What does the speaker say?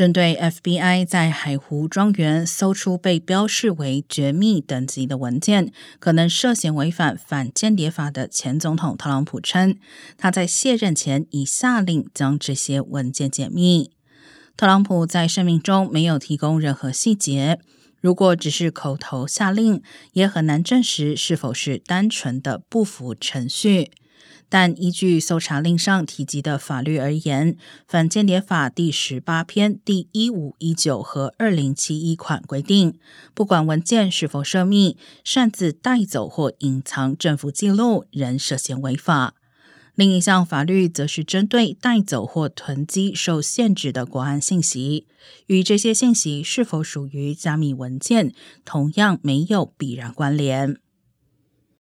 针对 FBI 在海湖庄园搜出被标示为绝密等级的文件，可能涉嫌违反反间谍法的前总统特朗普称，他在卸任前已下令将这些文件解密。特朗普在声明中没有提供任何细节，如果只是口头下令，也很难证实是否是单纯的不服程序。但依据搜查令上提及的法律而言，《反间谍法》第十八篇第一五一九和二零七一款规定，不管文件是否涉密，擅自带走或隐藏政府记录，仍涉嫌违法。另一项法律则是针对带走或囤积受限制的国安信息，与这些信息是否属于加密文件，同样没有必然关联。